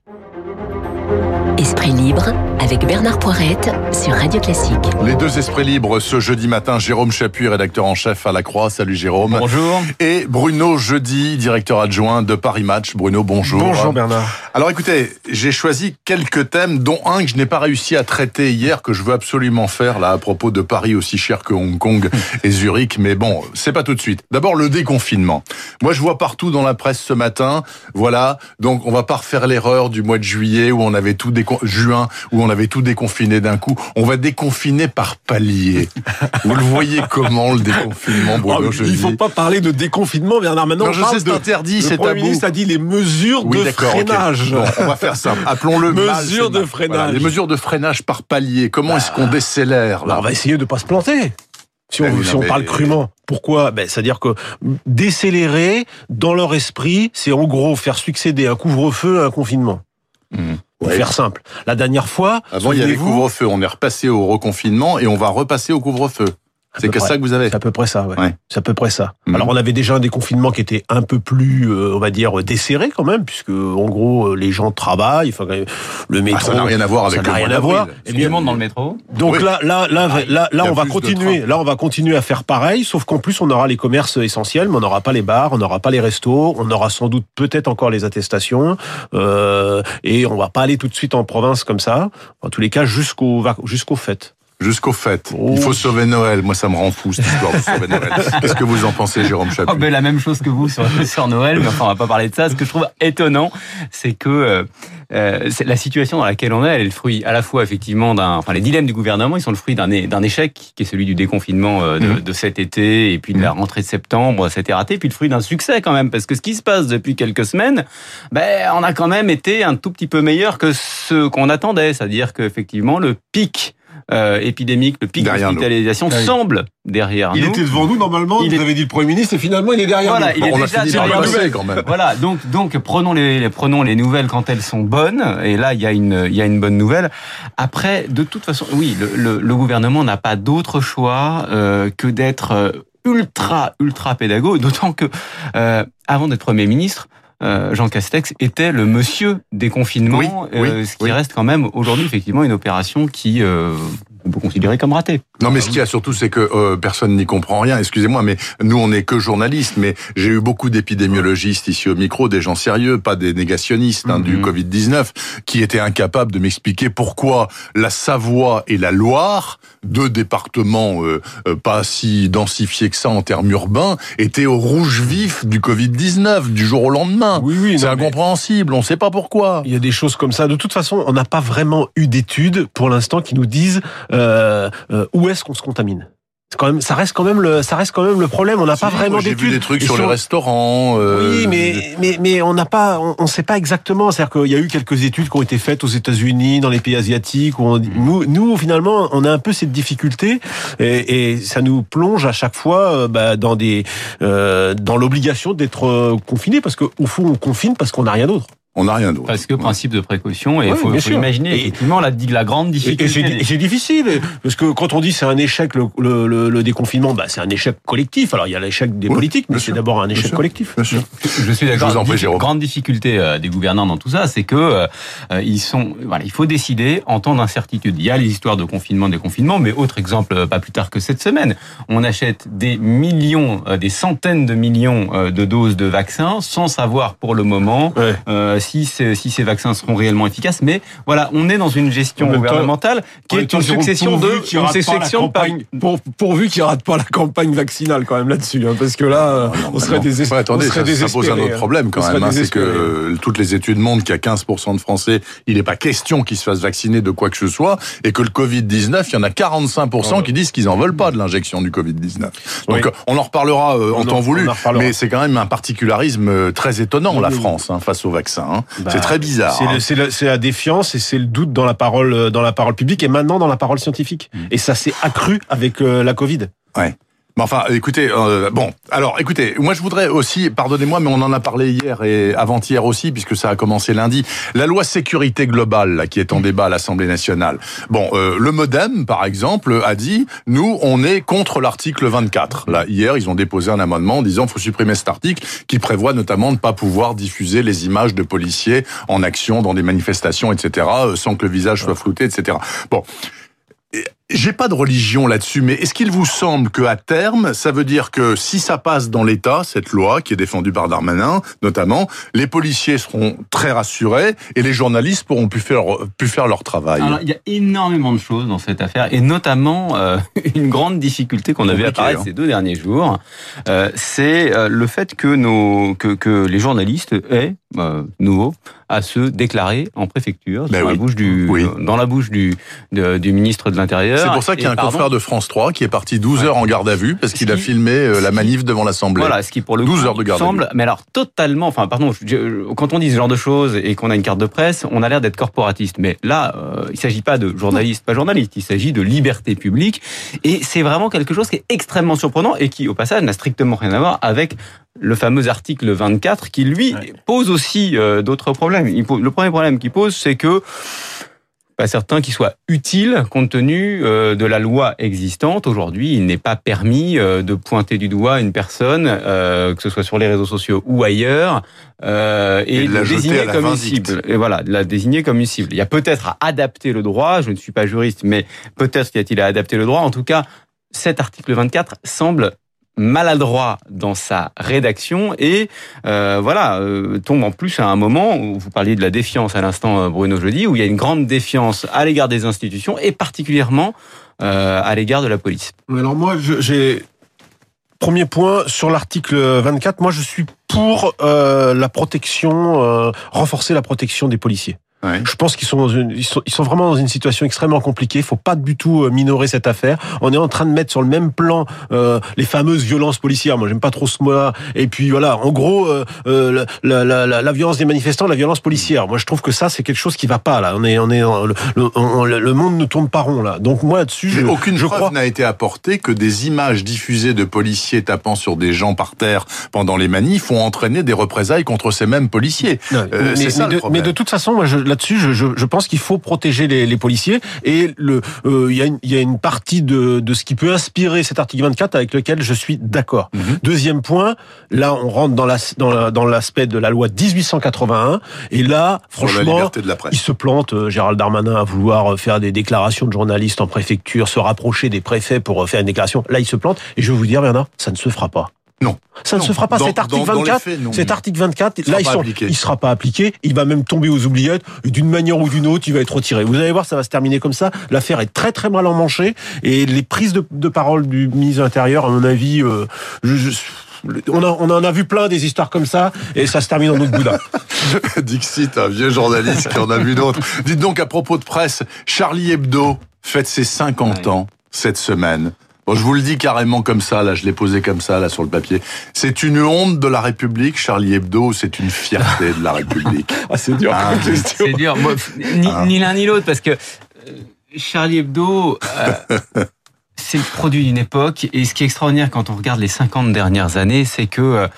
Classique. Esprit libre avec Bernard Poirette sur Radio Classique. Les deux esprits libres ce jeudi matin, Jérôme Chapuis, rédacteur en chef à La Croix. Salut Jérôme. Bonjour. Et Bruno Jeudi, directeur adjoint de Paris Match. Bruno, bonjour. Bonjour Bernard. Alors écoutez, j'ai choisi quelques thèmes, dont un que je n'ai pas réussi à traiter hier, que je veux absolument faire là à propos de Paris aussi cher que Hong Kong et Zurich. Mais bon, c'est pas tout de suite. D'abord le déconfinement. Moi je vois partout dans la presse ce matin, voilà, donc on va pas refaire l'erreur du mois de juillet où on avait tout décon... juin où on avait tout déconfiné d'un coup. On va déconfiner par palier. Vous le voyez comment le déconfinement, Bruno oh, Il faut pas parler de déconfinement, Bernard. Maintenant, non, je sais, c'est interdit, c'est tabou. Le ministre a dit les mesures oui, de freinage. Okay. Bon, on va faire ça. Appelons-le mesures de freinage. Voilà, les mesures de freinage par palier. Comment bah, est-ce qu'on décélère là On va essayer de pas se planter. Si on, ben, si on mais... parle crûment. Pourquoi? Ben, C'est-à-dire que décélérer, dans leur esprit, c'est en gros faire succéder un couvre-feu à un confinement. Mmh. Pour ouais. faire simple. La dernière fois... Avant, il y avait couvre-feu. On est repassé au reconfinement et on va repasser au couvre-feu. C'est que ça que vous avez. C'est à peu près ça, ouais. ouais. C'est à peu près ça. Mmh. Alors on avait déjà un déconfinement qui était un peu plus, euh, on va dire, desserré quand même, puisque en gros les gens travaillent. Enfin, le métro. Ah, ça n'a rien à voir avec ça n'a rien à voir. Et bien, monde dans le métro. Donc oui. là, là, là, ah, là, là, on va continuer. Là, on va continuer à faire pareil, sauf qu'en plus on aura les commerces essentiels, mais on n'aura pas les bars, on n'aura pas les restos, on aura sans doute peut-être encore les attestations, euh, et on va pas aller tout de suite en province comme ça. En tous les cas, jusqu'au jusqu'aux fêtes. Jusqu'au fait. Oh. Il faut sauver Noël. Moi, ça me rend fou, cette histoire de sauver Noël. Qu'est-ce que vous en pensez, Jérôme Chapuis oh, ben, La même chose que vous sur, sur Noël, mais enfin, on va pas parler de ça. Ce que je trouve étonnant, c'est que euh, euh, la situation dans laquelle on est, elle est le fruit à la fois, effectivement, d'un... Enfin, les dilemmes du gouvernement, ils sont le fruit d'un, d'un échec, qui est celui du déconfinement euh, de, mmh. de, cet été, et puis de la rentrée de septembre, c'était raté, puis le fruit d'un succès, quand même, parce que ce qui se passe depuis quelques semaines, ben, on a quand même été un tout petit peu meilleur que ce qu'on attendait. C'est-à-dire qu'effectivement, le pic euh, épidémique, le pic d'hospitalisation semble derrière il nous. Il était devant nous normalement, il vous est... avez dit le Premier ministre, et finalement il est derrière voilà, nous. Il est on déjà derrière le quand même. Voilà, donc, donc prenons, les, prenons les nouvelles quand elles sont bonnes, et là il y a une, il y a une bonne nouvelle. Après, de toute façon, oui, le, le, le gouvernement n'a pas d'autre choix euh, que d'être ultra, ultra pédago, d'autant que euh, avant d'être Premier ministre, euh, Jean Castex était le monsieur des confinements, oui, euh, oui, ce qui oui. reste quand même aujourd'hui effectivement une opération qui euh, on peut considérer comme ratée. Non, mais ce qu'il y a surtout, c'est que euh, personne n'y comprend rien. Excusez-moi, mais nous, on n'est que journalistes. Mais j'ai eu beaucoup d'épidémiologistes ici au micro, des gens sérieux, pas des négationnistes hein, mm -hmm. du Covid-19, qui étaient incapables de m'expliquer pourquoi la Savoie et la Loire, deux départements euh, euh, pas si densifiés que ça en termes urbains, étaient au rouge vif du Covid-19 du jour au lendemain. Oui, oui, c'est incompréhensible. On ne sait pas pourquoi. Il y a des choses comme ça. De toute façon, on n'a pas vraiment eu d'études pour l'instant qui nous disent euh, euh, où est-ce qu'on se contamine? Quand même, ça reste quand même le, ça reste quand même le problème. On n'a pas vraiment d'études. J'ai vu des trucs sur sont... les restaurants. Euh... Oui, mais mais mais on n'a pas, on, on sait pas exactement. C'est-à-dire qu'il y a eu quelques études qui ont été faites aux États-Unis, dans les pays asiatiques. Où on, nous, nous, finalement, on a un peu cette difficulté et, et ça nous plonge à chaque fois bah, dans des, euh, dans l'obligation d'être euh, confiné parce qu'au fond, on confine parce qu'on n'a rien d'autre. On n'a rien d'autre. Parce que principe de précaution, et il faut, imaginer effectivement la, la grande difficulté. Et c'est et c'est difficile, parce que quand on dit c'est un échec le, le, le, le déconfinement, bah, c'est un échec collectif. Alors il y a l'échec des Oui, politiques, mais c'est d'abord un échec collectif. Bien sûr. Je suis d'accord. La grande difficulté euh, des gouvernants dans tout ça, c'est que euh, ils sont, voilà, il faut décider en temps d'incertitude. Il y a les histoires de confinement, déconfinement, mais autre exemple, euh, pas plus tard que cette semaine, on achète des millions, euh, des centaines de millions euh, de doses de vaccins sans savoir pour le moment Ouais. euh, si, ces- si ces vaccins seront réellement efficaces. Mais voilà, on est dans une gestion En gouvernementale qui est une succession de, pourvu qu'il une pas succession pour, pourvu qu'il rate pas la campagne vaccinale quand même là-dessus, hein, parce que là, Ah non, on serait désespéré. Ouais, attendez, on serait ça, ça pose un désespéré, autre hein. problème quand On serait même. hein, c'est que désespéré. euh, toutes les études montrent qu'il y a 15% de Français, il n'est pas question qu'ils se fassent vacciner de quoi que ce soit, et que le Covid-19, il y en a 45% Ouais. qui disent qu'ils en veulent pas de l'injection du Covid-19. Donc Oui. euh, on en reparlera euh, en On en- temps voulu, on en reparlera. mais c'est quand même un particularisme euh, très étonnant, Oui, la oui. France, hein, face au vaccin. Hein. Bah, c'est très bizarre. C'est hein. c'est la défiance et c'est le doute dans la parole, dans la parole publique et maintenant dans la parole scientifique. Mm. Et ça s'est accru avec euh, la Covid. Ouais. Mais enfin, écoutez, euh, bon, alors, écoutez, moi je voudrais aussi, pardonnez-moi, mais on en a parlé hier et avant-hier aussi, puisque ça a commencé lundi, la loi sécurité globale là, qui est en débat à l'Assemblée nationale. Bon, euh, le MoDem, par exemple, a dit, nous, on est contre l'article 24. Là, hier, ils ont déposé un amendement en disant, faut supprimer cet article qui prévoit notamment de ne pas pouvoir diffuser les images de policiers en action dans des manifestations, etc., euh, sans que le visage soit flouté, etc. Bon. J'ai pas de religion là-dessus, mais est-ce qu'il vous semble que à terme, ça veut dire que si ça passe dans l'État, cette loi qui est défendue par Darmanin, notamment, les policiers seront très rassurés et les journalistes pourront plus faire plus faire leur travail. Alors, il y a énormément de choses dans cette affaire et notamment euh, une grande difficulté qu'on a vu apparaître hein. ces deux derniers jours, euh, c'est euh, le fait que nos que, que les journalistes aient euh, nouveau à se déclarer en préfecture Ben oui. la bouche du, Oui. dans la bouche du, de- du ministre de l'Intérieur. C'est pour ça qu'il y a un confrère de France 3 qui est parti 12 heures en garde à vue parce Ce qu'il a filmé euh, la manif devant l'Assemblée. Voilà, ce qui pour le 12 coup heures de garde à semble, mais alors totalement, enfin pardon, je- quand on dit ce genre de choses et qu'on a une carte de presse, on a l'air d'être corporatiste. Mais là, euh, il s'agit pas de journaliste, pas journaliste, il s'agit de liberté publique. Et c'est vraiment quelque chose qui est extrêmement surprenant et qui, au passage, n'a strictement rien à voir avec le fameux article 24 qui, lui, Ouais. pose aussi euh, d'autres problèmes. Le premier problème qu'il pose, c'est que pas certain qu'il soit utile compte tenu euh, de la loi existante. Aujourd'hui, il n'est pas permis euh, de pointer du doigt une personne, euh, que ce soit sur les réseaux sociaux ou ailleurs, euh, et, Et de la désigner la comme une cible. Et voilà, de la désigner comme une cible. Il y a peut-être à adapter le droit. Je ne suis pas juriste, mais peut-être qu'il y a-t-il à adapter le droit. En tout cas, cet article 24 semble maladroit dans sa rédaction et euh, voilà euh, tombe en plus à un moment où vous parliez de la défiance à l'instant euh, Bruno jeudi où il y a une grande défiance à l'égard des institutions et particulièrement euh, à l'égard de la police. Alors moi, j'ai premier point sur l'article 24. Moi, je suis pour euh, la protection, renforcer la protection des policiers. Ouais. Je pense qu'ils sont, dans une- ils sont, ils sont vraiment dans une situation extrêmement compliquée. Il faut pas du tout euh, minorer cette affaire. On est en train de mettre sur le même plan euh, les fameuses violences policières. Moi, j'aime pas trop ce mot-là. Et puis voilà, en gros, euh, euh, la, la, la, la violence des manifestants, la violence policière. Moi, je trouve que ça, c'est quelque chose qui va pas là. On est, on est, le, le, on- le- le monde ne tourne pas rond là. Donc moi, là-dessus, je, Mais aucune je preuve crois. n'a été apportée que des images diffusées de policiers tapant sur des gens par terre pendant les manifs ont entraîné des représailles contre ces mêmes policiers. Non, Euh, mais, ça, mais le de, mais de toute façon, moi, je- là-dessus, je, je, je pense qu'il faut protéger les, les policiers et le, euh, il y, a une- il y a une partie de, de ce qui peut inspirer cet article 24 avec lequel je suis d'accord. Mhm. Deuxième point, là, on rentre dans la- dans la- dans l'aspect de la loi de 1881 et là, franchement, la il se plante, euh, Gérald Darmanin, à vouloir euh, faire des déclarations de journalistes en préfecture, se rapprocher des préfets pour euh, faire une déclaration. Là, il se plante. Et je vais vous dire, Bernard, ça ne se fera pas. Non. Ça ne Non. se fera pas. Dans- cet article dans- dans les 24, faits, non. cet article 24, sera là, ils pas sont, appliqué. il sera pas appliqué. Il va même tomber aux oubliettes. Et d'une manière ou d'une autre, il va être retiré. Vous allez voir, ça va se terminer comme ça. L'affaire est très très mal emmanchée. Et les prises de, de parole du ministre de l'Intérieur, à mon avis, euh, je- je- on, a, on en a vu plein des histoires comme ça. Et ça se termine en autre boudin. Dixit, un vieux journaliste qui en a vu d'autres. Dites donc à propos de presse, Charlie Hebdo fête ses 50 Ouais. ans cette semaine. Bon, je vous le dis carrément comme ça, là, je l'ai posé comme ça, là, sur le papier. C'est une honte de la République, Charlie Hebdo, c'est une fierté de la République? Ah, c'est dur. Ah, question. C'est dur, Moi, ni, Ah. ni l'un ni l'autre parce que euh, Charlie Hebdo euh, c'est le produit d'une époque et ce qui est extraordinaire quand on regarde les 50 dernières années, c'est que euh,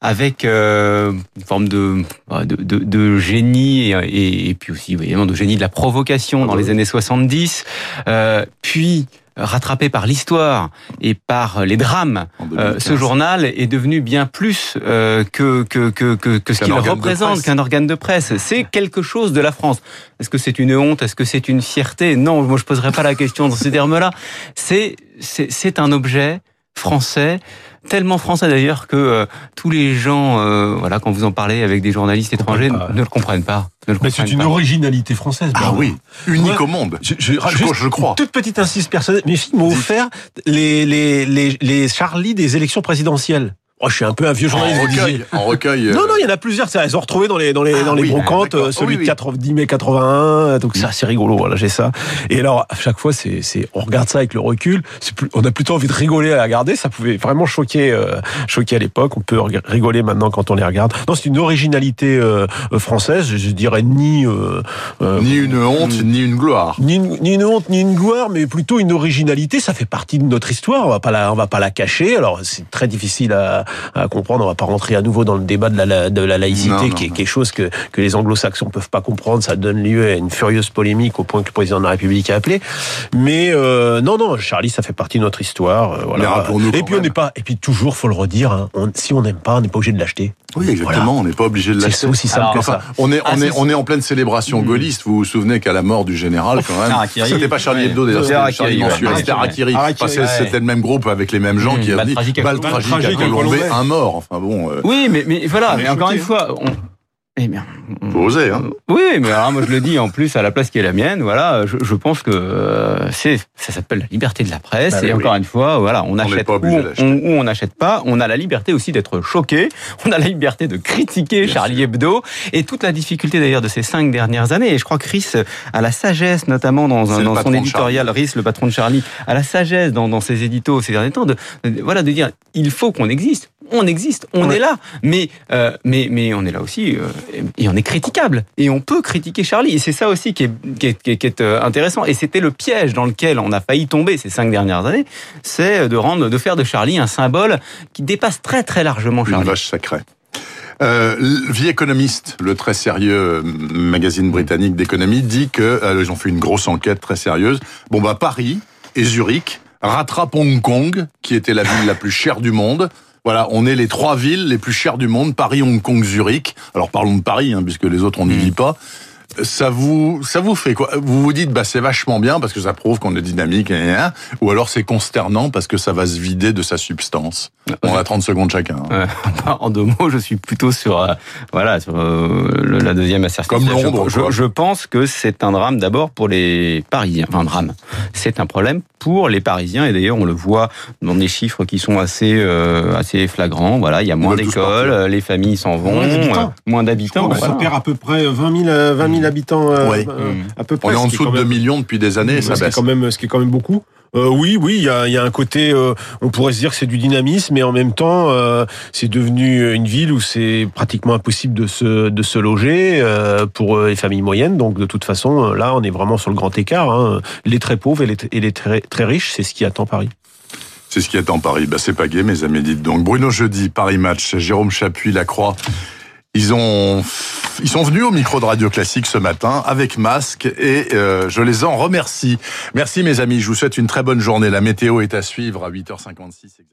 avec euh, une forme de, de, de, de génie et, et, et puis aussi évidemment de génie de la provocation dans les années 70, euh, puis rattrapé par l'histoire et par les drames, euh, 2015. ce journal est devenu bien plus euh, que, que, que, que, ce qu'il représente, qu'un organe de presse. C'est quelque chose de la France. Est-ce que c'est une honte? Est-ce que c'est une fierté? Non, moi je poserai pas la question dans ces termes-là. C'est c'est c'est un objet français, tellement français d'ailleurs que euh, tous les gens, euh, voilà, quand vous en parlez avec des journalistes étrangers, pas. ne le comprennent pas. Ne le Mais c'est une pas. originalité française. Ah oui, unique Ouais. au monde. Je, je, Je- juste je crois. Toute petite insiste personnelle. Mes filles m'ont offert les, les, les, les Charlie des élections présidentielles. Oh, je suis un peu un vieux journaliste. En recueil, disiez. en recueil. euh, Non, non, il y en a plusieurs. Ça, elles ont retrouvé dans les dans les Ah dans les oui, brocantes, euh, celui Oui, de oui. 80 10 mai 81. Donc ça, c'est rigolo. Voilà, j'ai ça. Et alors, à chaque fois, c'est c'est on regarde ça avec le recul. C'est plus, on a plutôt envie de rigoler à la regarder. Ça pouvait vraiment choquer euh, choquer à l'époque. On peut rigoler maintenant quand on les regarde. Non, c'est une originalité euh, française. Je, dirais ni Ni une honte, ni une gloire. ni une, ni une honte, ni une gloire, mais plutôt une originalité. Ça fait partie de notre histoire. On va pas la, on va pas la cacher. Alors c'est très difficile à, à comprendre. On va pas rentrer à nouveau dans le débat de la, la- de la laïcité, Non, non, qui est quelque chose que, que les Anglo-Saxons peuvent pas comprendre. Ça donne lieu à une furieuse polémique au point que le président de la République a appelé. Mais euh, non, non, Charlie, ça fait partie de notre histoire. euh, voilà. Et puis on n'est pas. Et puis toujours, faut le redire. hein, on- si on n'aime pas, on n'est pas obligé de l'acheter. Oui, exactement. On n'est pas obligé de C'est l'acheter. aussi simple Alors, que Enfin, ça. on est, Ah, on est, c'est- on est en pleine célébration gaulliste. Vous vous souvenez qu'à la mort du général, quand même. C'était pas Charlie. Hebdo, d'ailleurs, C'était Charlie. C'était c'est-. C'était le même groupe avec les mêmes gens Mmh, qui avaient dit tragique à Un mort. Enfin bon, euh, Oui, mais, mais voilà, mais encore une fois, on... Eh bien, faut oser, hein. Oui, mais alors moi je le dis en plus à la place qui est la mienne. Voilà, je, je pense que euh, c'est ça s'appelle la liberté de la presse. Bah et oui, encore une fois, voilà, on achète obligé on, n'achète pas. On a la liberté aussi d'être choqué. On a la liberté de critiquer Charlie Hebdo et toute la difficulté d'ailleurs de ces cinq dernières années. Et je crois que Chris a la sagesse, notamment dans, un- dans son éditorial, Rhys, le patron de Charlie, a la sagesse dans, dans ses éditos ces derniers temps de, de- voilà de dire il faut qu'on existe. On existe, on Ouais. est là, mais euh, mais mais on est là aussi euh, et on est critiquable et on peut critiquer Charlie et c'est ça aussi qui est qui est, qui est- qui est, euh, intéressant et c'était le piège dans lequel on a failli tomber ces cinq dernières années, c'est de rendre de faire de Charlie un symbole qui dépasse très très largement Une Charlie. vache sacrée. Euh, The Economist, le très sérieux euh, magazine britannique d'économie, dit que euh, ils ont fait une grosse enquête très sérieuse. Bon bah Paris et Zurich rattrapent Hong Kong, qui était la ville la plus chère du monde. Voilà, on est les trois villes les plus chères du monde Paris, Hong Kong, Zurich. Alors parlons de Paris, hein, puisque les autres on n'y Mm. vit pas. Ça vous, ça vous fait quoi? Vous vous dites, bah c'est vachement bien parce que ça prouve qu'on est dynamique, et, ou alors c'est consternant parce que ça va se vider de sa substance. On a 30 secondes chacun. hein. Euh, en deux mots, je suis plutôt sur euh, voilà sur euh, le- la deuxième assertion. Comme Londres, Je, je pense que c'est un drame d'abord pour les Parisiens. Enfin, un drame. C'est un problème pour les Parisiens et d'ailleurs on le voit dans des chiffres qui sont assez euh, assez flagrants. Voilà, il y a moins d'écoles, les familles s'en vont, Moins d'habitants. euh, d'habitants. Ça voilà. perd à peu près 20 000, euh, 20 000 habitants. euh, Ouais. euh, Mm. à peu près. On est en dessous de 2 même- millions depuis des années, ça ce qui est baisse. quand même, ce qui est quand même beaucoup. Euh, oui, oui, il y a, il y a un côté, euh, on pourrait se dire que c'est du dynamisme, mais en même temps, euh, c'est devenu une ville où c'est pratiquement impossible de se, de se loger euh, pour les familles moyennes. Donc, de toute façon, là, on est vraiment sur le grand écart. hein. Les très pauvres et les, et les très, très riches, c'est ce qui attend Paris. C'est ce qui attend Paris. Bah, c'est pas gay, mes amis, dites donc. Bruno Jeudi, Paris Match, Jérôme Chapuis, Lacroix. Ils ont, ils sont venus au micro de Radio Classique ce matin avec masque et euh, je les en remercie. Merci mes amis, je vous souhaite une très bonne journée. La météo est à suivre à 8h56. exactement.